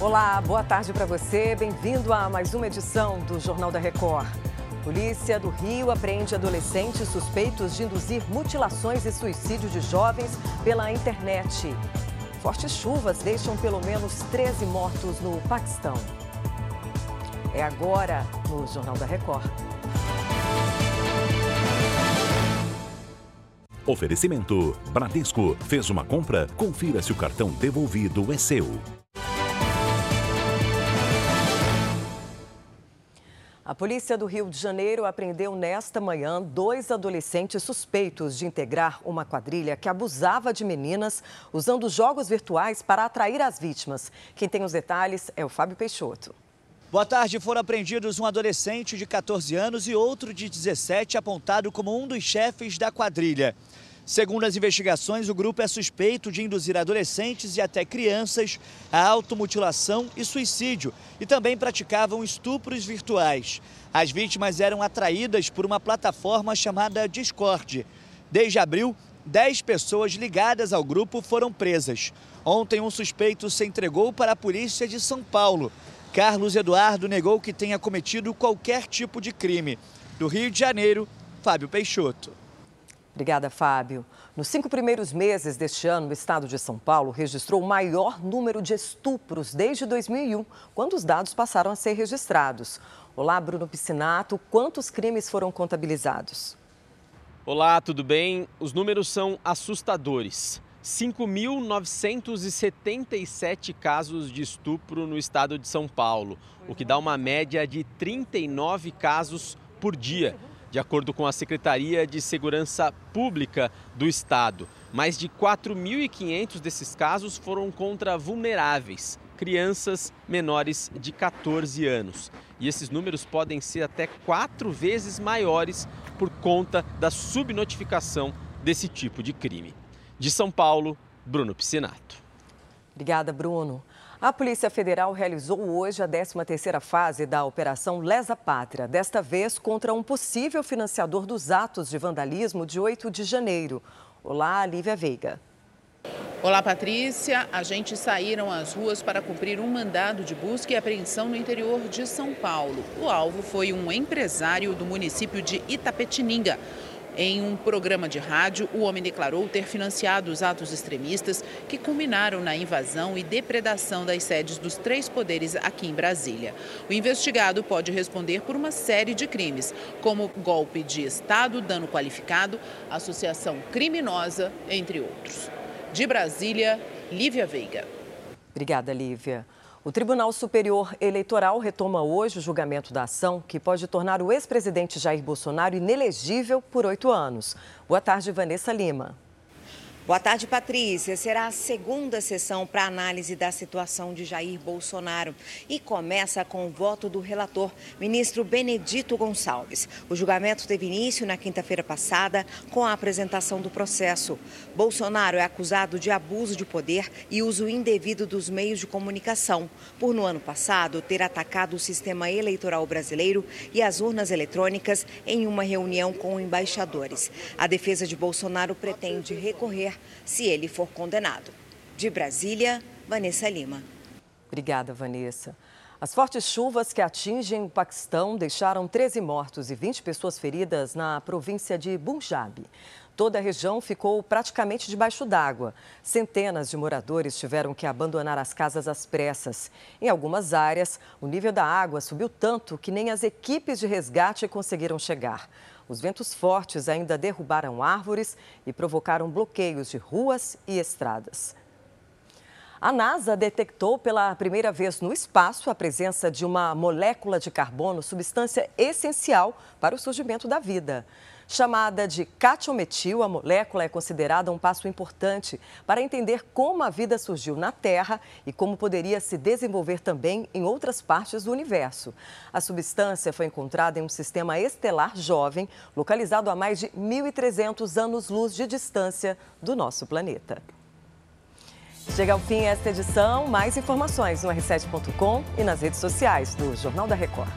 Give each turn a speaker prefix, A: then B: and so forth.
A: Olá, boa tarde para você. Bem-vindo a mais uma edição do Jornal da Record. Polícia do Rio apreende adolescentes suspeitos de induzir mutilações e suicídio de jovens pela internet. Fortes chuvas deixam pelo menos 13 mortos no Paquistão. É agora no Jornal da Record.
B: Oferecimento: Bradesco fez uma compra? Confira se o cartão devolvido é seu.
A: A polícia do Rio de Janeiro apreendeu nesta manhã dois adolescentes suspeitos de integrar uma quadrilha que abusava de meninas usando jogos virtuais para atrair as vítimas. Quem tem os detalhes é o Fábio Peixoto.
C: Boa tarde. Foram apreendidos um adolescente de 14 anos e outro de 17, apontado como um dos chefes da quadrilha. Segundo as investigações, o grupo é suspeito de induzir adolescentes e até crianças à automutilação e suicídio e também praticavam estupros virtuais. As vítimas eram atraídas por uma plataforma chamada Discord. Desde abril, 10 pessoas ligadas ao grupo foram presas. Ontem, um suspeito se entregou para a polícia de São Paulo. Carlos Eduardo negou que tenha cometido qualquer tipo de crime. Do Rio de Janeiro, Fábio Peixoto.
A: Obrigada, Fábio. Nos cinco primeiros meses deste ano, o estado de São Paulo registrou o maior número de estupros desde 2001, quando os dados passaram a ser registrados. Olá, Bruno Piscinato. Quantos crimes foram contabilizados?
D: Olá, tudo bem? Os números são assustadores. 5.977 casos de estupro no estado de São Paulo, o que dá uma média de 39 casos por dia de acordo com a Secretaria de Segurança Pública do Estado. Mais de 4.500 desses casos foram contra vulneráveis, crianças menores de 14 anos. E esses números podem ser até quatro vezes maiores por conta da subnotificação desse tipo de crime. De São Paulo, Bruno Piscinato.
A: Obrigada, Bruno. A Polícia Federal realizou hoje a 13ª fase da Operação Lesa Pátria, desta vez contra um possível financiador dos atos de vandalismo de 8 de janeiro. Olá, Lívia Veiga.
E: Olá, Patrícia. Agentes saíram às ruas para cumprir um mandado de busca e apreensão no interior de São Paulo. O alvo foi um empresário do município de Itapetininga. Em um programa de rádio, o homem declarou ter financiado os atos extremistas que culminaram na invasão e depredação das sedes dos três poderes aqui em Brasília. O investigado pode responder por uma série de crimes, como golpe de Estado, dano qualificado, associação criminosa, entre outros. De Brasília, Lívia Veiga.
A: Obrigada, Lívia. O Tribunal Superior Eleitoral retoma hoje o julgamento da ação que pode tornar o ex-presidente Jair Bolsonaro inelegível por oito anos. Boa tarde, Vanessa Lima.
F: Boa tarde, Patrícia. Será a segunda sessão para análise da situação de Jair Bolsonaro e começa com o voto do relator, ministro Benedito Gonçalves. O julgamento teve início na quinta-feira passada com a apresentação do processo. Bolsonaro é acusado de abuso de poder e uso indevido dos meios de comunicação, por no ano passado ter atacado o sistema eleitoral brasileiro e as urnas eletrônicas em uma reunião com embaixadores. A defesa de Bolsonaro pretende recorrer se ele for condenado. De Brasília, Vanessa Lima.
A: Obrigada, Vanessa. As fortes chuvas que atingem o Paquistão deixaram 13 mortos e 20 pessoas feridas na província de Punjab. Toda a região ficou praticamente debaixo d'água. Centenas de moradores tiveram que abandonar as casas às pressas. Em algumas áreas, o nível da água subiu tanto que nem as equipes de resgate conseguiram chegar. Os ventos fortes ainda derrubaram árvores e provocaram bloqueios de ruas e estradas. A NASA detectou pela primeira vez no espaço a presença de uma molécula de carbono, substância essencial para o surgimento da vida. Chamada de catiometil, a molécula é considerada um passo importante para entender como a vida surgiu na Terra e como poderia se desenvolver também em outras partes do universo. A substância foi encontrada em um sistema estelar jovem, localizado a mais de 1.300 anos-luz de distância do nosso planeta. Chega ao fim esta edição. Mais informações no r7.com e nas redes sociais do Jornal da Record.